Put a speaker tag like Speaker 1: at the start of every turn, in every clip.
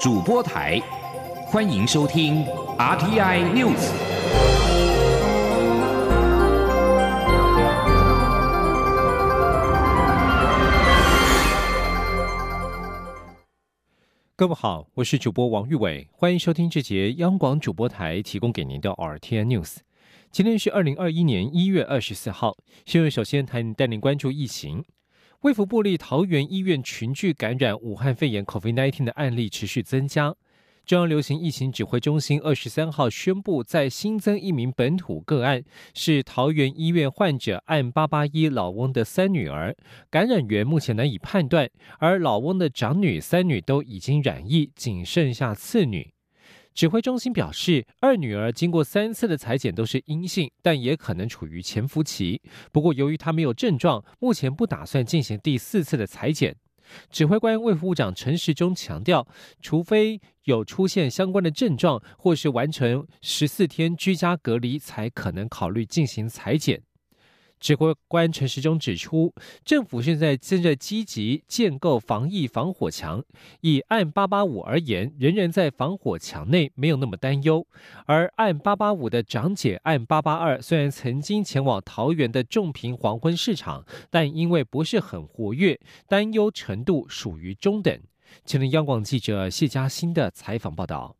Speaker 1: 主播台，欢迎收听 RTI News。
Speaker 2: 各位好，我是主播王玉伟，欢迎收听这节央广主播台提供给您的 RTI News。今天是二零二一年一月二十四号，新闻首先带带您关注疫情。卫福部立桃园医院群聚感染武汉肺炎 （COVID-19） 的案例持续增加。中央流行疫情指挥中心二十三号宣布，在新增一名本土个案，是桃园医院患者按八八一老翁的三女儿，感染源目前难以判断，而老翁的长女、三女都已经染疫，仅剩下次女。指挥中心表示，二女儿经过三次的裁剪都是阴性，但也可能处于潜伏期。不过，由于她没有症状，目前不打算进行第四次的裁剪。指挥官卫副部长陈时中强调，除非有出现相关的症状，或是完成十四天居家隔离，才可能考虑进行裁剪。指挥官陈时中指出，政府现在正在积极建构防疫防火墙。以按八八五而言，人人在防火墙内没有那么担忧。而按八八五的长姐按八八二，虽然曾经前往桃园的重平黄昏市场，但因为不是很活跃，担忧程度属于中等。请听央广记者谢嘉欣的采访报道。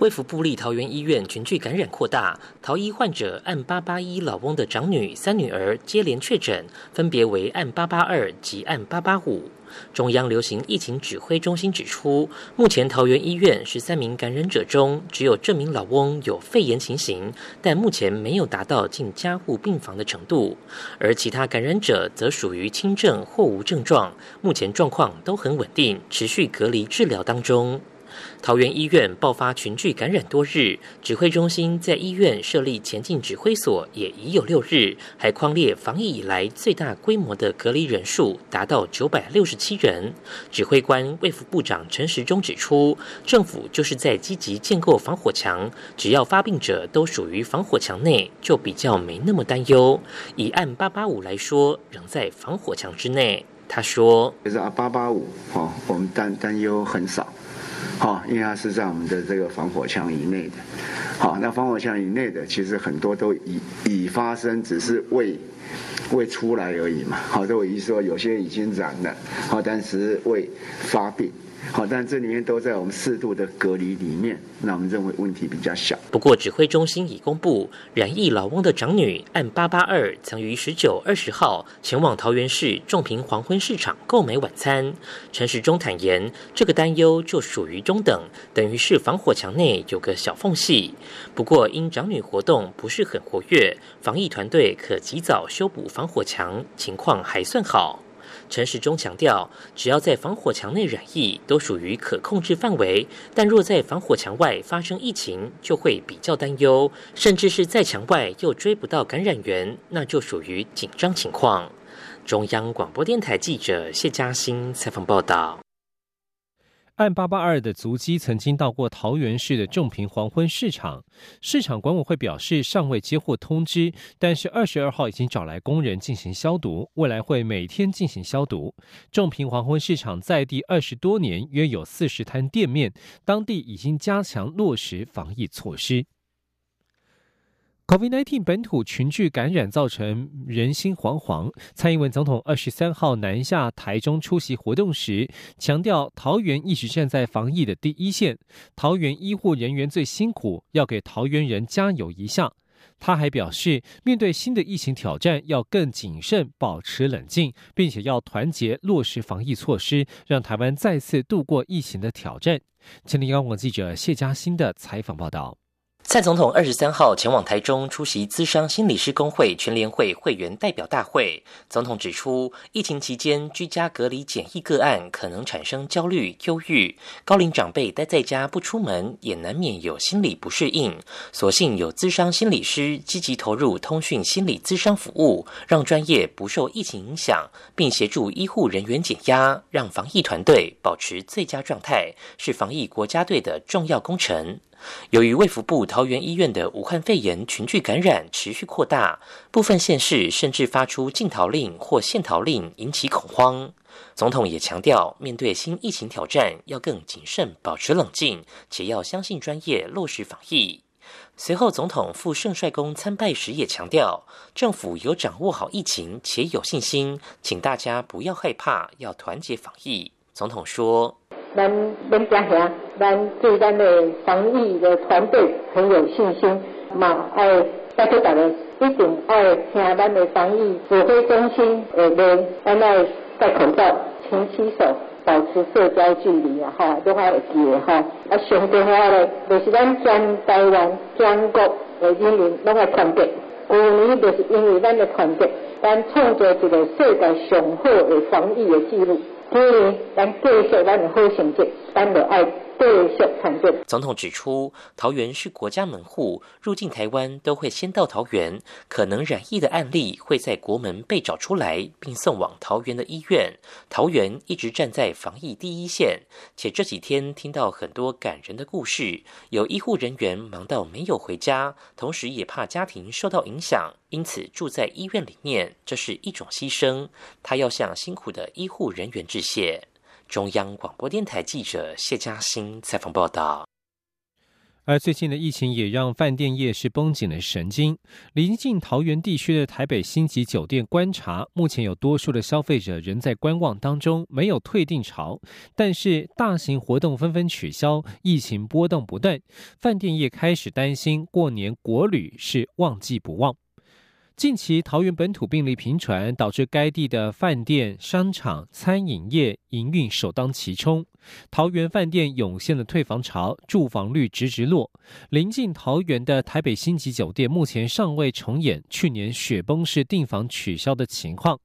Speaker 3: 卫福部立桃园医院群聚感染扩大，桃医患者按八八一老翁的长女、三女儿接连确诊，分别为按八八二及按八八五。中央流行疫情指挥中心指出，目前桃园医院十三名感染者中，只有这名老翁有肺炎情形，但目前没有达到进加护病房的程度，而其他感染者则属于轻症或无症状，目前状况都很稳定，持续隔离治疗当中。桃园医院爆发群聚感染多日，指挥中心在医院设立前进指挥所也已有六日，还框列防疫以来最大规模的隔离人数达到九百六十七人。指挥官卫副部长陈时中指出，政府就是在积极建构防火墙，只要发病者都属于防火墙内，就比较没那么担忧。以按八八五来说，仍在防火墙之内。他说：“
Speaker 4: 就是啊，八八五，哈，我们担担忧很少。”好，因为它是在我们的这个防火墙以内的。好，那防火墙以内的，其实很多都已已发生，只是未未出来而已嘛。好，这我意思说，有些已经染了，好，但是未发病。好，但这里面都在我们适度的隔离里面，那我们认为问题比较小。
Speaker 3: 不过，指挥中心已公布，染疫老翁的长女按八八二曾于十九、二十号前往桃园市仲平黄昏市场购买晚餐。陈时中坦言，这个担忧就属于中等，等于是防火墙内有个小缝隙。不过，因长女活动不是很活跃，防疫团队可及早修补防火墙，情况还算好。陈时中强调，只要在防火墙内染疫，都属于可控制范围；但若在防火墙外发生疫情，就会比较担忧，甚至是在墙外又追不到感染源，那就属于紧张情况。中央广播电台记者谢嘉欣采访报道。
Speaker 2: 案八八二的足迹曾经到过桃园市的仲平黄昏市场，市场管委会表示尚未接获通知，但是二十二号已经找来工人进行消毒，未来会每天进行消毒。仲平黄昏市场在地二十多年，约有四十摊店面，当地已经加强落实防疫措施。COVID-19 本土群聚感染造成人心惶惶。蔡英文总统二十三号南下台中出席活动时，强调桃园一直站在防疫的第一线，桃园医护人员最辛苦，要给桃园人加油一下。他还表示，面对新的疫情挑战，要更谨慎，保持冷静，并且要团结落实防疫措施，让台湾再次度过疫情的挑战。请听央广记者谢嘉欣的采访报道。
Speaker 3: 蔡总统二十三号前往台中出席资商心理师工会全联会会员代表大会。总统指出，疫情期间居家隔离检疫个案可能产生焦虑、忧郁，高龄长辈待在家不出门，也难免有心理不适应。所幸有资商心理师积极投入通讯心理咨商服务，让专业不受疫情影响，并协助医护人员减压，让防疫团队保持最佳状态，是防疫国家队的重要工程。由于卫福部桃园医院的武汉肺炎群聚感染持续扩大，部分县市甚至发出禁逃令或限逃令，引起恐慌。总统也强调，面对新疫情挑战，要更谨慎，保持冷静，且要相信专业，落实防疫。随后，总统赴圣帅宫参拜时也强调，政府有掌握好疫情，且有信心，请大家不要害怕，要团结防疫。总统说：“咱咱家乡，咱对咱的防疫的团队很有信心，嘛爱大家大家一定爱听咱的防疫指挥中心的令，咱爱戴口罩，勤洗手。”保持社交距离啊，哈，都还会记的哈。啊，上重要的就是咱全台湾、全国的人民拢爱团结。去年就是因为咱的团结，咱创造一个世界上好的防疫的记录。今年咱继续咱的好成绩，总统指出，桃园是国家门户，入境台湾都会先到桃园，可能染疫的案例会在国门被找出来，并送往桃园的医院。桃园一直站在防疫第一线，且这几天听到很多感人的故事，有医护人员忙到没有回家，同时也怕家庭受到影响，因此住在医院里面，这是一种牺牲。他要向辛苦的医护人员致谢。中央广播电台记者谢嘉欣采访报道。
Speaker 2: 而最近的疫情也让饭店业是绷紧了神经。临近桃园地区的台北星级酒店观察，目前有多数的消费者仍在观望当中，没有退订潮。但是大型活动纷纷取消，疫情波动不断，饭店业开始担心过年国旅是旺季不旺。近期桃园本土病例频传，导致该地的饭店、商场、餐饮业营运首当其冲。桃园饭店涌现了退房潮，住房率直直落。临近桃园的台北星级酒店目前尚未重演去年雪崩式订房取消的情况。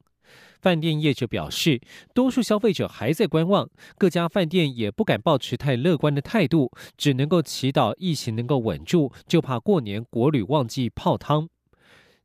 Speaker 2: 饭店业者表示，多数消费者还在观望，各家饭店也不敢抱持太乐观的态度，只能够祈祷疫情能够稳住，就怕过年国旅旺季泡汤。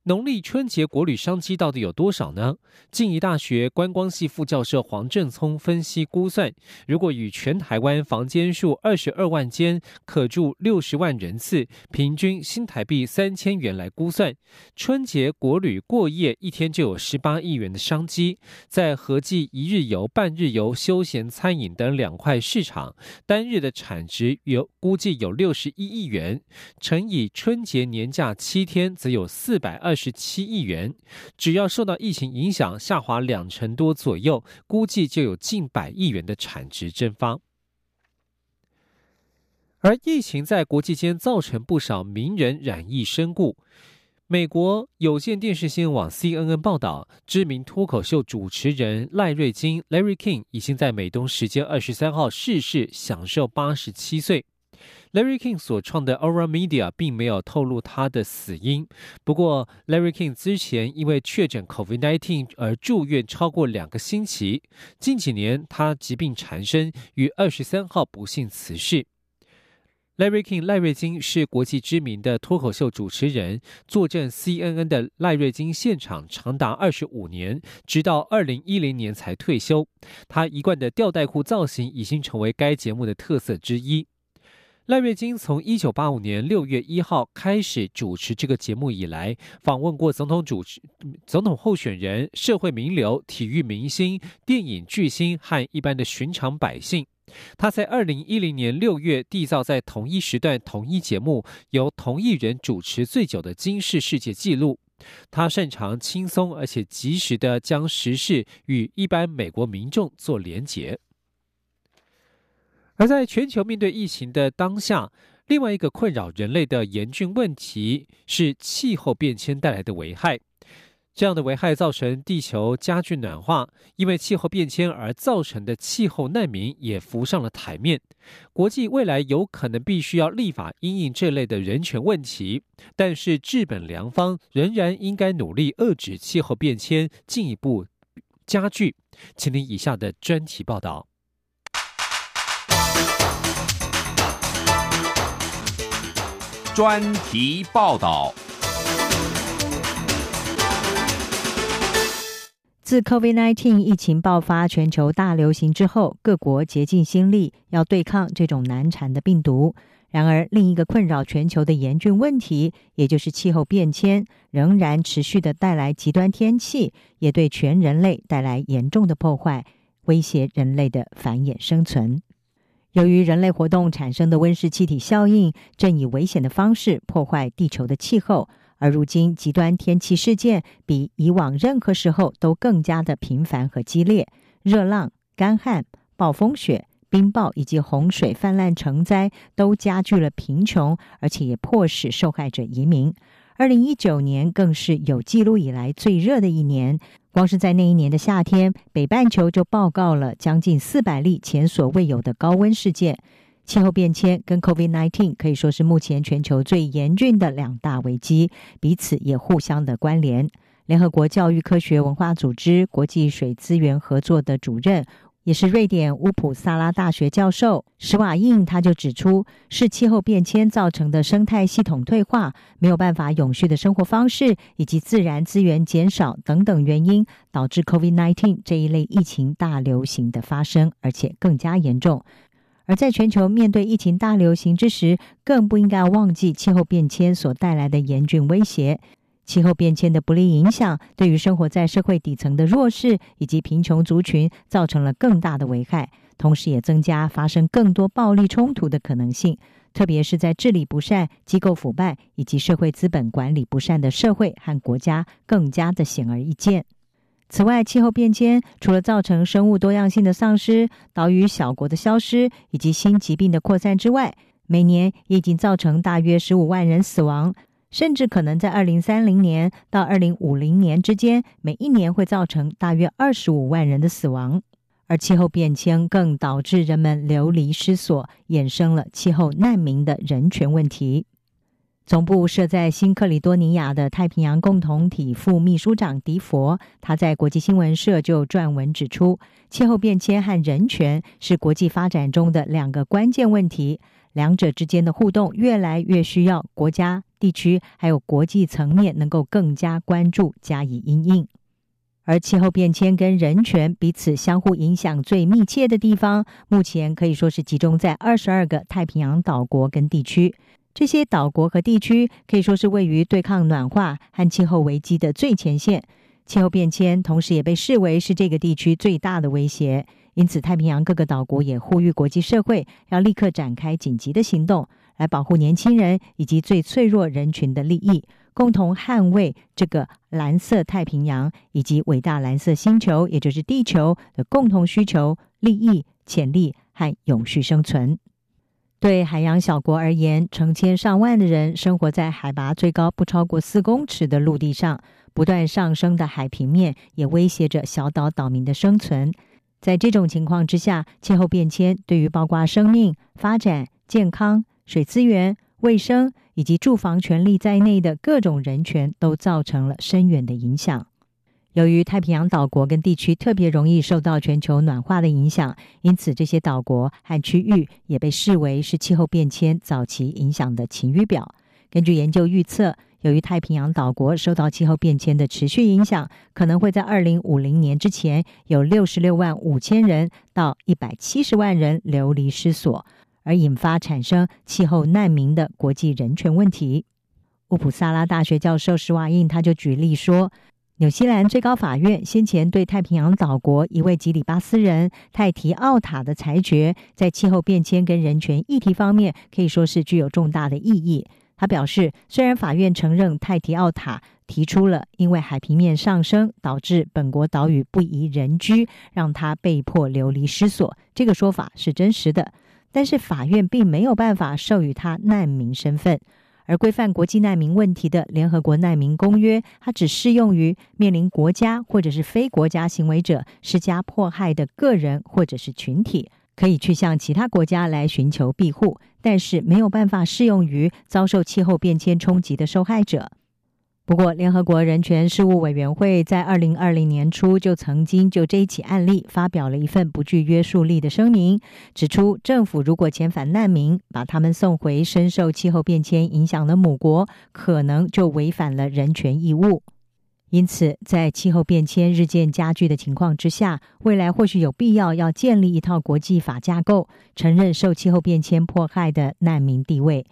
Speaker 2: 农历春节国旅商机到底有多少呢？静宜大学观光系副教授黄正聪分析估算，如果以全台湾房间数二十二万间，可住六十万人次，平均新台币三千元来估算，春节国旅过夜一天就有十八亿元的商机。在合计一日游、半日游、休闲餐饮等两块市场，单日的产值有估计有六十一亿元，乘以春节年假七天，则有四百二。十七亿元，只要受到疫情影响下滑两成多左右，估计就有近百亿元的产值蒸发。而疫情在国际间造成不少名人染疫身故。美国有线电视新闻网 CNN 报道，知名脱口秀主持人赖瑞金 （Larry King） 已经在美东时间二十三号逝世，享受八十七岁。Larry King 所创的 Aura Media 并没有透露他的死因。不过，Larry King 之前因为确诊 COVID-19 而住院超过两个星期。近几年，他疾病缠身，于二十三号不幸辞世。Larry King 赖瑞金是国际知名的脱口秀主持人，坐镇 CNN 的赖瑞金现场长达二十五年，直到二零一零年才退休。他一贯的吊带裤造型已经成为该节目的特色之一。赖瑞金从一九八五年六月一号开始主持这个节目以来，访问过总统主持、总统候选人、社会名流、体育明星、电影巨星和一般的寻常百姓。他在二零一零年六月缔造在同一时段、同一节目由同一人主持最久的金氏世界纪录。他擅长轻松而且及时的将时事与一般美国民众做连结。而在全球面对疫情的当下，另外一个困扰人类的严峻问题是气候变迁带来的危害。这样的危害造成地球加剧暖化，因为气候变迁而造成的气候难民也浮上了台面。国际未来有可能必须要立法应应这类的人权问题，但是治本良方仍然应该努力遏制气候变迁进一步加剧。请听以下的专题报道。
Speaker 1: 专题报道。
Speaker 5: 自 COVID-19 疫情爆发、全球大流行之后，各国竭尽心力要对抗这种难缠的病毒。然而，另一个困扰全球的严峻问题，也就是气候变迁，仍然持续的带来极端天气，也对全人类带来严重的破坏。威胁人类的繁衍生存。由于人类活动产生的温室气体效应，正以危险的方式破坏地球的气候，而如今极端天气事件比以往任何时候都更加的频繁和激烈，热浪、干旱、暴风雪。冰雹以及洪水泛滥成灾，都加剧了贫穷，而且也迫使受害者移民。二零一九年更是有记录以来最热的一年，光是在那一年的夏天，北半球就报告了将近四百例前所未有的高温事件。气候变迁跟 COVID-19 可以说是目前全球最严峻的两大危机，彼此也互相的关联。联合国教育科学文化组织国际水资源合作的主任。也是瑞典乌普萨拉大学教授史瓦印，他就指出，是气候变迁造成的生态系统退化，没有办法永续的生活方式，以及自然资源减少等等原因，导致 COVID-19 这一类疫情大流行的发生，而且更加严重。而在全球面对疫情大流行之时，更不应该忘记气候变迁所带来的严峻威胁。气候变迁的不利影响，对于生活在社会底层的弱势以及贫穷族群造成了更大的危害，同时也增加发生更多暴力冲突的可能性。特别是在治理不善、机构腐败以及社会资本管理不善的社会和国家，更加的显而易见。此外，气候变迁除了造成生物多样性的丧失、岛屿小国的消失以及新疾病的扩散之外，每年也已经造成大约十五万人死亡。甚至可能在二零三零年到二零五零年之间，每一年会造成大约二十五万人的死亡。而气候变迁更导致人们流离失所，衍生了气候难民的人权问题。总部设在新克里多尼亚的太平洋共同体副秘书长迪佛，他在国际新闻社就撰文指出，气候变迁和人权是国际发展中的两个关键问题，两者之间的互动越来越需要国家。地区还有国际层面能够更加关注加以应应，而气候变迁跟人权彼此相互影响最密切的地方，目前可以说是集中在二十二个太平洋岛国跟地区。这些岛国和地区可以说是位于对抗暖化和气候危机的最前线，气候变迁同时也被视为是这个地区最大的威胁。因此，太平洋各个岛国也呼吁国际社会要立刻展开紧急的行动。来保护年轻人以及最脆弱人群的利益，共同捍卫这个蓝色太平洋以及伟大蓝色星球，也就是地球的共同需求、利益、潜力和永续生存。对海洋小国而言，成千上万的人生活在海拔最高不超过四公尺的陆地上，不断上升的海平面也威胁着小岛岛民的生存。在这种情况之下，气候变迁对于包括生命、发展、健康。水资源、卫生以及住房权利在内的各种人权都造成了深远的影响。由于太平洋岛国跟地区特别容易受到全球暖化的影响，因此这些岛国和区域也被视为是气候变迁早期影响的晴雨表。根据研究预测，由于太平洋岛国受到气候变迁的持续影响，可能会在二零五零年之前有六十六万五千人到一百七十万人流离失所。而引发产生气候难民的国际人权问题。乌普萨拉大学教授施瓦印他就举例说，纽西兰最高法院先前对太平洋岛国一位吉里巴斯人泰提奥塔的裁决，在气候变迁跟人权议题方面可以说是具有重大的意义。他表示，虽然法院承认泰提奥塔提出了因为海平面上升导致本国岛屿不宜人居，让他被迫流离失所，这个说法是真实的。但是法院并没有办法授予他难民身份，而规范国际难民问题的联合国难民公约，它只适用于面临国家或者是非国家行为者施加迫害的个人或者是群体，可以去向其他国家来寻求庇护，但是没有办法适用于遭受气候变迁冲击的受害者。不过，联合国人权事务委员会在二零二零年初就曾经就这一起案例发表了一份不具约束力的声明，指出政府如果遣返难民，把他们送回深受气候变迁影响的母国，可能就违反了人权义务。因此，在气候变迁日渐加剧的情况之下，未来或许有必要要建立一套国际法架构，承认受气候变迁迫害的难民地位。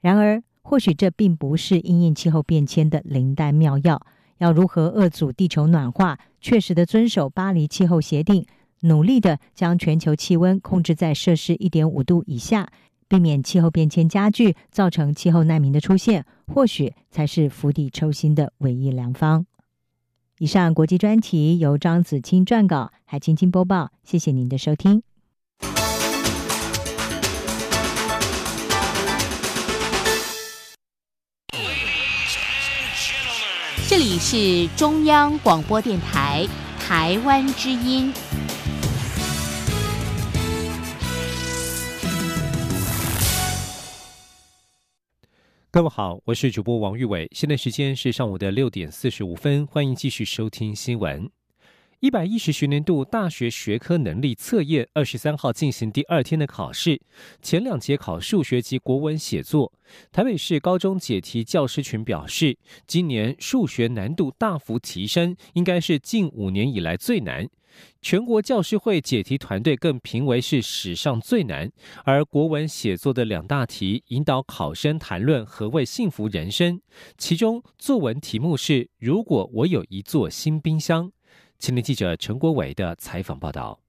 Speaker 5: 然而，或许这并不是因应气候变迁的灵丹妙药。要如何遏阻地球暖化，确实的遵守巴黎气候协定，努力的将全球气温控制在摄氏一点五度以下，避免气候变迁加剧，造成气候难民的出现，或许才是釜底抽薪的唯一良方。以上国际专题由张子清撰稿，海青青播报。谢谢您的收听。
Speaker 6: 这里是中央广播电台台湾之音。
Speaker 2: 各位好，我是主播王玉伟，现在时间是上午的六点四十五分，欢迎继续收听新闻。一百一十学年度大学学科能力测验二十三号进行第二天的考试，前两节考数学及国文写作。台北市高中解题教师群表示，今年数学难度大幅提升，应该是近五年以来最难。全国教师会解题团队更评为是史上最难，而国文写作的两大题引导考生谈论何谓幸福人生，其中作文题目是“如果我有一座新冰箱”。青年记者陈国伟的采访报道。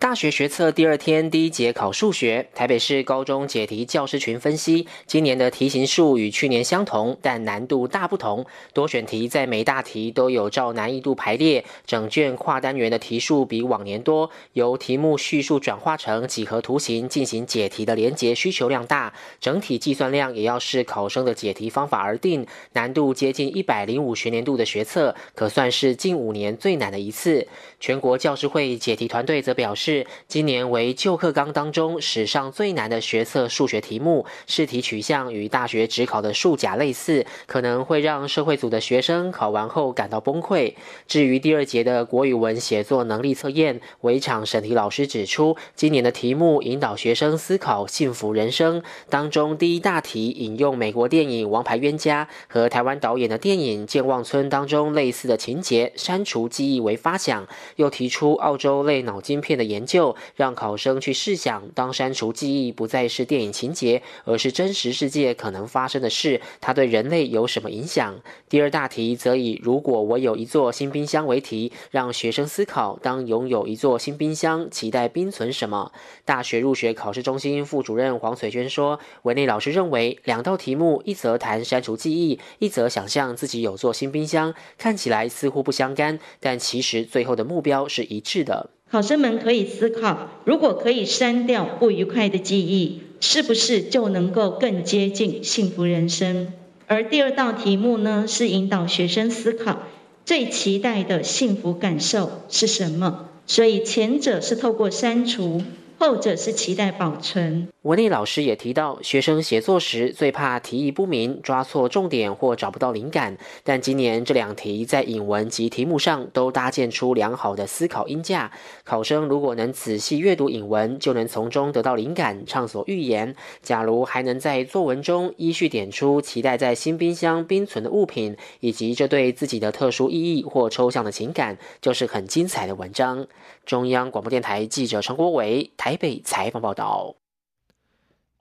Speaker 7: 大学学测第二天第一节考数学，台北市高中解题教师群分析，今年的题型数与去年相同，但难度大不同。多选题在每大题都有照难易度排列，整卷跨单元的题数比往年多，由题目叙述转化成几何图形进行解题的连结需求量大，整体计算量也要视考生的解题方法而定，难度接近一百零五学年度的学测，可算是近五年最难的一次。全国教师会解题团队则表示。今年为旧课纲当中史上最难的学测数学题目，试题取向与大学只考的数甲类似，可能会让社会组的学生考完后感到崩溃。至于第二节的国语文写作能力测验，围场审题老师指出，今年的题目引导学生思考幸福人生，当中第一大题引用美国电影《王牌冤家》和台湾导演的电影《健忘村》当中类似的情节，删除记忆为发想，又提出澳洲类脑筋片的研。研究让考生去试想，当删除记忆不再是电影情节，而是真实世界可能发生的事，它对人类有什么影响？第二大题则以“如果我有一座新冰箱”为题，让学生思考：当拥有一座新冰箱，期待冰存什么？大学入学考试中心副主任黄翠娟说：“文内老师认为，两道题目，一则谈删除记忆，一则想象自己有座新冰箱，看起来似乎不相干，但其实最后的目标是一致的。”
Speaker 8: 考生们可以思考：如果可以删掉不愉快的记忆，是不是就能够更接近幸福人生？而第二道题目呢，是引导学生思考最期待的幸福感受是什么。所以前者是透过删除。后者是期待保存。
Speaker 7: 文丽老师也提到，学生写作时最怕题意不明、抓错重点或找不到灵感。但今年这两题在引文及题目上都搭建出良好的思考音架，考生如果能仔细阅读引文，就能从中得到灵感，畅所欲言。假如还能在作文中依序点出期待在新冰箱冰存的物品，以及这对自己的特殊意义或抽象的情感，就是很精彩的文章。中央广播电台记者陈国伟台北采访报道。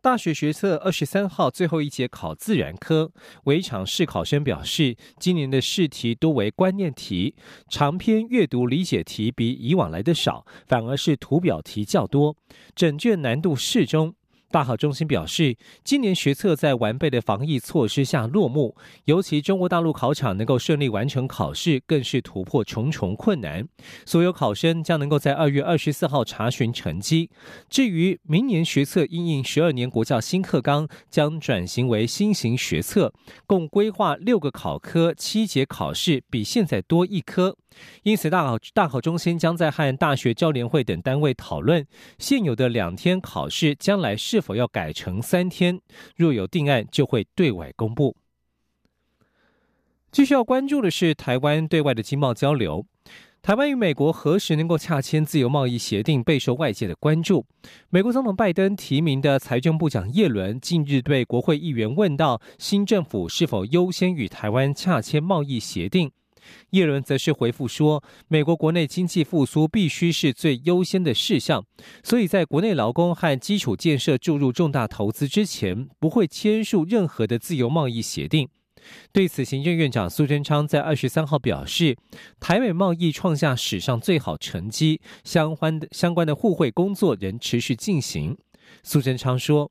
Speaker 2: 大学学测二十三号最后一节考自然科，围场试考生表示，今年的试题多为观念题，长篇阅读理解题比以往来的少，反而是图表题较多，整卷难度适中。大考中心表示，今年学测在完备的防疫措施下落幕，尤其中国大陆考场能够顺利完成考试，更是突破重重困难。所有考生将能够在二月二十四号查询成绩。至于明年学测应应十二年国教新课纲，将转型为新型学测，共规划六个考科，七节考试，比现在多一科。因此，大考大考中心将在和大学教联会等单位讨论，现有的两天考试将来是否要改成三天。若有定案，就会对外公布。继续要关注的是台湾对外的经贸交流。台湾与美国何时能够洽签自由贸易协定，备受外界的关注。美国总统拜登提名的财政部长耶伦近日对国会议员问到，新政府是否优先与台湾洽签贸易协定。耶伦则是回复说：“美国国内经济复苏必须是最优先的事项，所以在国内劳工和基础建设注入重大投资之前，不会签署任何的自由贸易协定。”对此，行政院长苏贞昌在二十三号表示，台美贸易创下史上最好成绩，相关的相关的互惠工作仍持续进行。苏贞昌说：“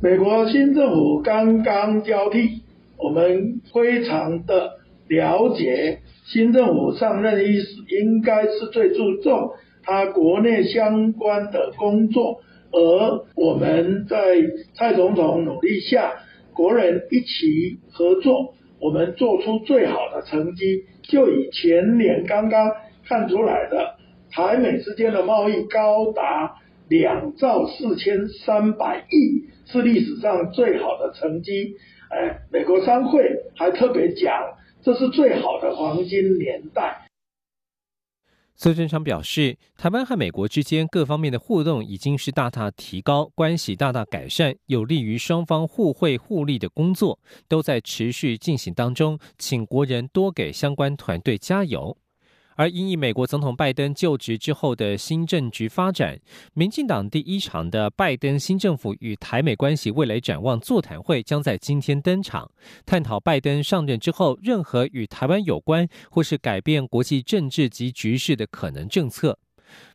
Speaker 9: 美国新政府刚刚交替，我们非常的了解。”新政府上任伊始，应该是最注重他国内相关的工作，而我们在蔡总统努力下，国人一起合作，我们做出最好的成绩。就以前年刚刚看出来的，台美之间的贸易高达两兆四千三百亿，是历史上最好的成绩。哎，美国商会还特别讲。这是最好的黄金年代。
Speaker 2: 苏贞昌表示，台湾和美国之间各方面的互动已经是大大提高，关系大大改善，有利于双方互惠互利的工作都在持续进行当中，请国人多给相关团队加油。而因应美国总统拜登就职之后的新政局发展，民进党第一场的拜登新政府与台美关系未来展望座谈会将在今天登场，探讨拜登上任之后任何与台湾有关或是改变国际政治及局势的可能政策。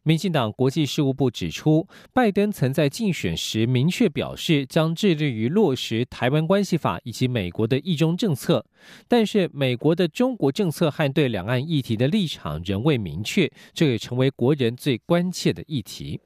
Speaker 2: 民进党国际事务部指出，拜登曾在竞选时明确表示，将致力于落实《台湾关系法》以及美国的一中政策，但是美国的中国政策和对两岸议题的立场仍未明确，这也成为国人最关切的议题。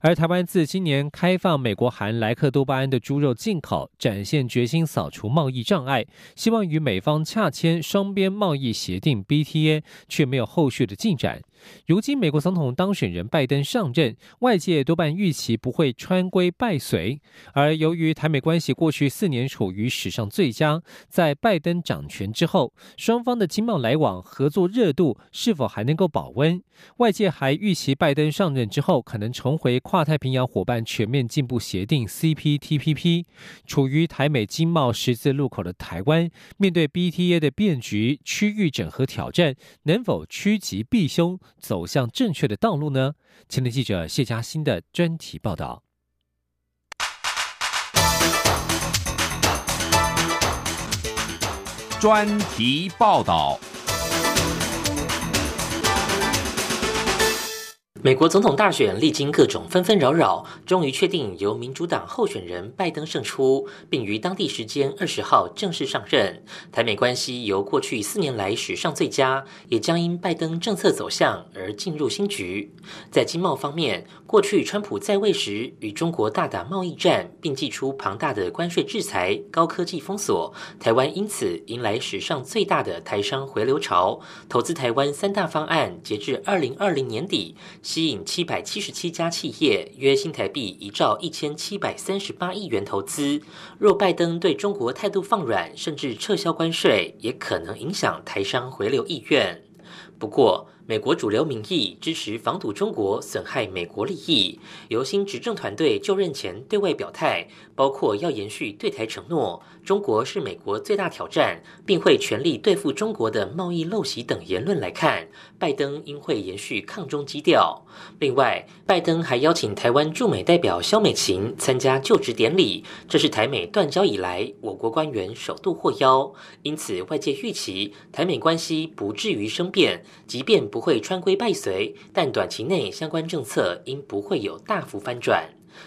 Speaker 2: 而台湾自今年开放美国含莱克多巴胺的猪肉进口，展现决心扫除贸易障碍，希望与美方洽签双边贸易协定 （BTA），却没有后续的进展。如今，美国总统当选人拜登上任，外界多半预期不会穿规败随。而由于台美关系过去四年处于史上最佳，在拜登掌权之后，双方的经贸来往合作热度是否还能够保温？外界还预期拜登上任之后，可能重回跨太平洋伙伴全面进步协定 （CPTPP）。处于台美经贸十字路口的台湾，面对 BTA 的变局、区域整合挑战，能否趋吉避凶？走向正确的道路呢？请听记者谢佳欣的专题报道。
Speaker 1: 专题报道。
Speaker 3: 美国总统大选历经各种纷纷扰扰，终于确定由民主党候选人拜登胜出，并于当地时间二十号正式上任。台美关系由过去四年来史上最佳，也将因拜登政策走向而进入新局。在经贸方面，过去川普在位时与中国大打贸易战，并祭出庞大的关税制裁、高科技封锁，台湾因此迎来史上最大的台商回流潮。投资台湾三大方案，截至二零二零年底。吸引七百七十七家企业，约新台币一兆一千七百三十八亿元投资。若拜登对中国态度放软，甚至撤销关税，也可能影响台商回流意愿。不过，美国主流民意支持防堵中国损害美国利益。由新执政团队就任前对外表态，包括要延续对台承诺、中国是美国最大挑战，并会全力对付中国的贸易陋习等言论来看，拜登应会延续抗中基调。另外，拜登还邀请台湾驻美代表肖美琴参加就职典礼，这是台美断交以来我国官员首度获邀。因此，外界预期台美关系不至于生变，即便不。不会穿规败随，但短期内相关政策应不会有大幅翻转。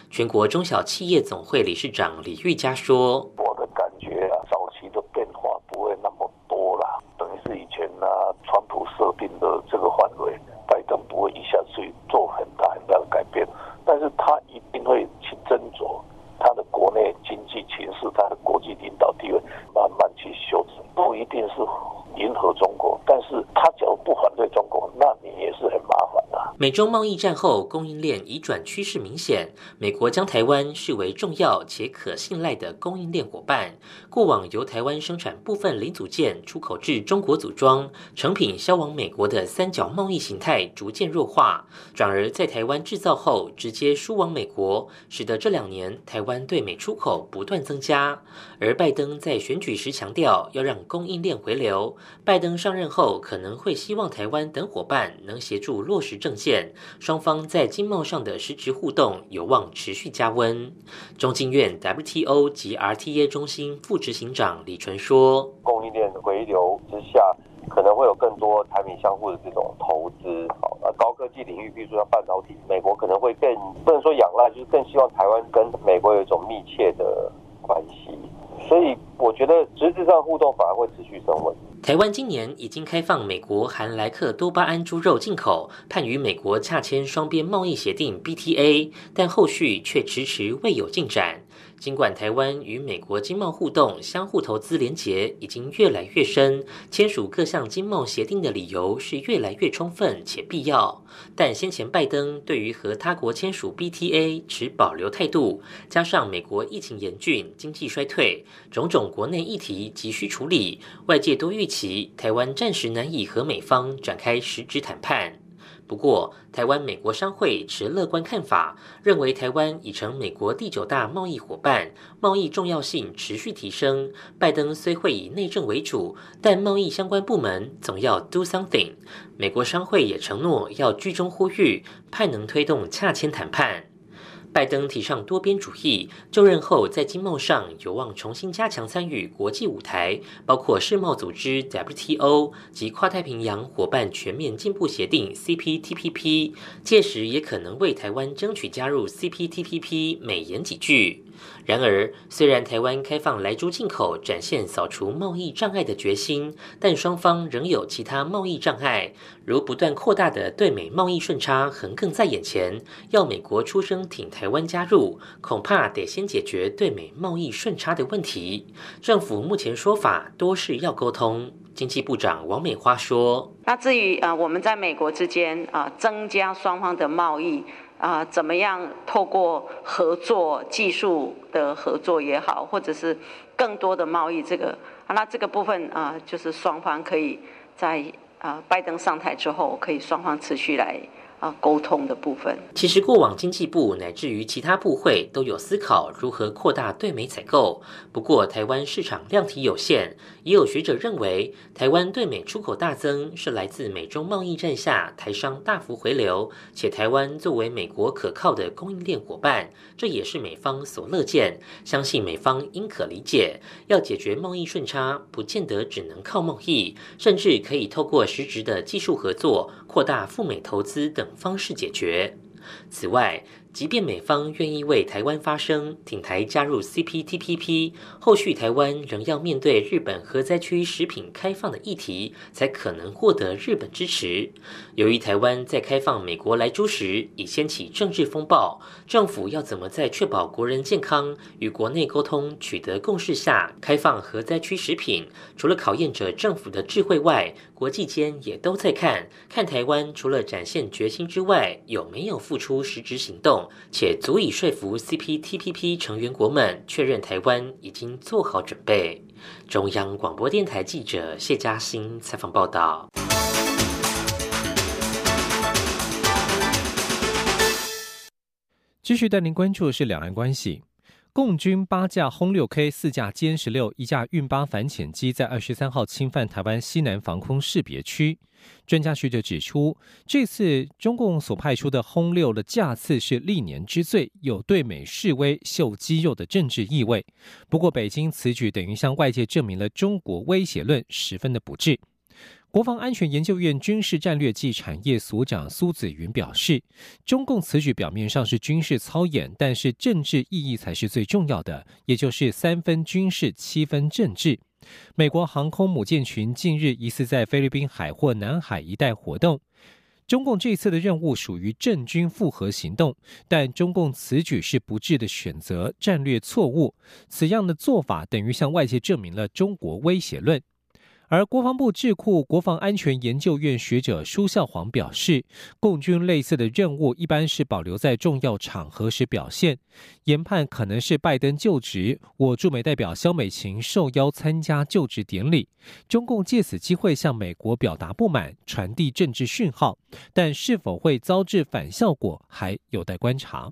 Speaker 3: 全国中小企业总会理事长李玉佳说：“
Speaker 10: 我的感觉啊，早期的变化不会那么多了，等于是以前呢，川普设定的这个范围，拜登不会一下去做很大很大的改变，但是他一定会去斟酌他的国内经济形势，他的国际领导地位，慢慢去修正，不一定是。”迎合中国，但是他只要不反对中国，那你也是很麻烦的。
Speaker 3: 美中贸易战后，供应链移转趋势明显。美国将台湾视为重要且可信赖的供应链伙伴。过往由台湾生产部分零组件出口至中国组装成品销往美国的三角贸易形态逐渐弱化，转而在台湾制造后直接输往美国，使得这两年台湾对美出口不断增加。而拜登在选举时强调要让供应链回流。拜登上任后可能会希望台湾等伙伴能协助落实政见。现，双方在经贸上的实质互动有望持续加温。中经院 WTO 及 RTA 中心副执行长李纯说：“
Speaker 11: 供应链回流之下。”可能会有更多产品相互的这种投资，好，那高科技领域，比如说像半导体，美国可能会更不能说仰赖，就是更希望台湾跟美国有一种密切的关系，所以我觉得实质上互动反而会持续升温。
Speaker 3: 台湾今年已经开放美国含莱克多巴胺猪肉进口，盼与美国洽签双边贸易协定 BTA，但后续却迟迟未有进展。尽管台湾与美国经贸互动、相互投资连结已经越来越深，签署各项经贸协定的理由是越来越充分且必要，但先前拜登对于和他国签署 BTA 持保留态度，加上美国疫情严峻、经济衰退，种种国内议题急需处理，外界都预期台湾暂时难以和美方展开实质谈判。不过，台湾美国商会持乐观看法，认为台湾已成美国第九大贸易伙伴，贸易重要性持续提升。拜登虽会以内政为主，但贸易相关部门总要 do something。美国商会也承诺要居中呼吁，盼能推动洽签谈判。拜登提倡多边主义，就任后在经贸上有望重新加强参与国际舞台，包括世贸组织 WTO 及跨太平洋伙伴全面进步协定 CPTPP，届时也可能为台湾争取加入 CPTPP，美言几句。然而，虽然台湾开放来猪进口，展现扫除贸易障碍的决心，但双方仍有其他贸易障碍，如不断扩大的对美贸易顺差横亘在眼前。要美国出声挺台湾加入，恐怕得先解决对美贸易顺差的问题。政府目前说法多是要沟通。经济部长王美花说：“
Speaker 12: 那至于啊，我们在美国之间啊，增加双方的贸易。”啊，怎么样透过合作、技术的合作也好，或者是更多的贸易，这个啊，那这个部分啊，就是双方可以在啊，拜登上台之后，可以双方持续来。啊，沟通的部分，
Speaker 3: 其实过往经济部乃至于其他部会都有思考如何扩大对美采购。不过，台湾市场量体有限，也有学者认为，台湾对美出口大增是来自美中贸易战下台商大幅回流，且台湾作为美国可靠的供应链伙伴，这也是美方所乐见。相信美方应可理解，要解决贸易顺差，不见得只能靠贸易，甚至可以透过实质的技术合作，扩大赴美投资等。方式解决。此外，即便美方愿意为台湾发声，挺台加入 CPTPP，后续台湾仍要面对日本核灾区食品开放的议题，才可能获得日本支持。由于台湾在开放美国来猪时已掀起政治风暴，政府要怎么在确保国人健康与国内沟通取得共识下开放核灾区食品？除了考验着政府的智慧外，国际间也都在看看台湾除了展现决心之外，有没有付出实质行动。且足以说服 CPTPP 成员国们确认台湾已经做好准备。中央广播电台记者谢嘉欣采访报道。
Speaker 2: 继续带您关注的是两岸关系。共军八架轰六 K、四架歼十六、一架运八反潜机在二十三号侵犯台湾西南防空识别区。专家学者指出，这次中共所派出的轰六的架次是历年之最，有对美示威秀肌肉的政治意味。不过，北京此举等于向外界证明了中国威胁论十分的不智。国防安全研究院军事战略暨产业所长苏子云表示，中共此举表面上是军事操演，但是政治意义才是最重要的，也就是三分军事，七分政治。美国航空母舰群近日疑似在菲律宾海或南海一带活动，中共这次的任务属于政军复合行动，但中共此举是不智的选择，战略错误，此样的做法等于向外界证明了中国威胁论。而国防部智库国防安全研究院学者舒孝煌表示，共军类似的任务一般是保留在重要场合时表现。研判可能是拜登就职，我驻美代表肖美琴受邀参加就职典礼，中共借此机会向美国表达不满，传递政治讯号，但是否会遭致反效果，还有待观察。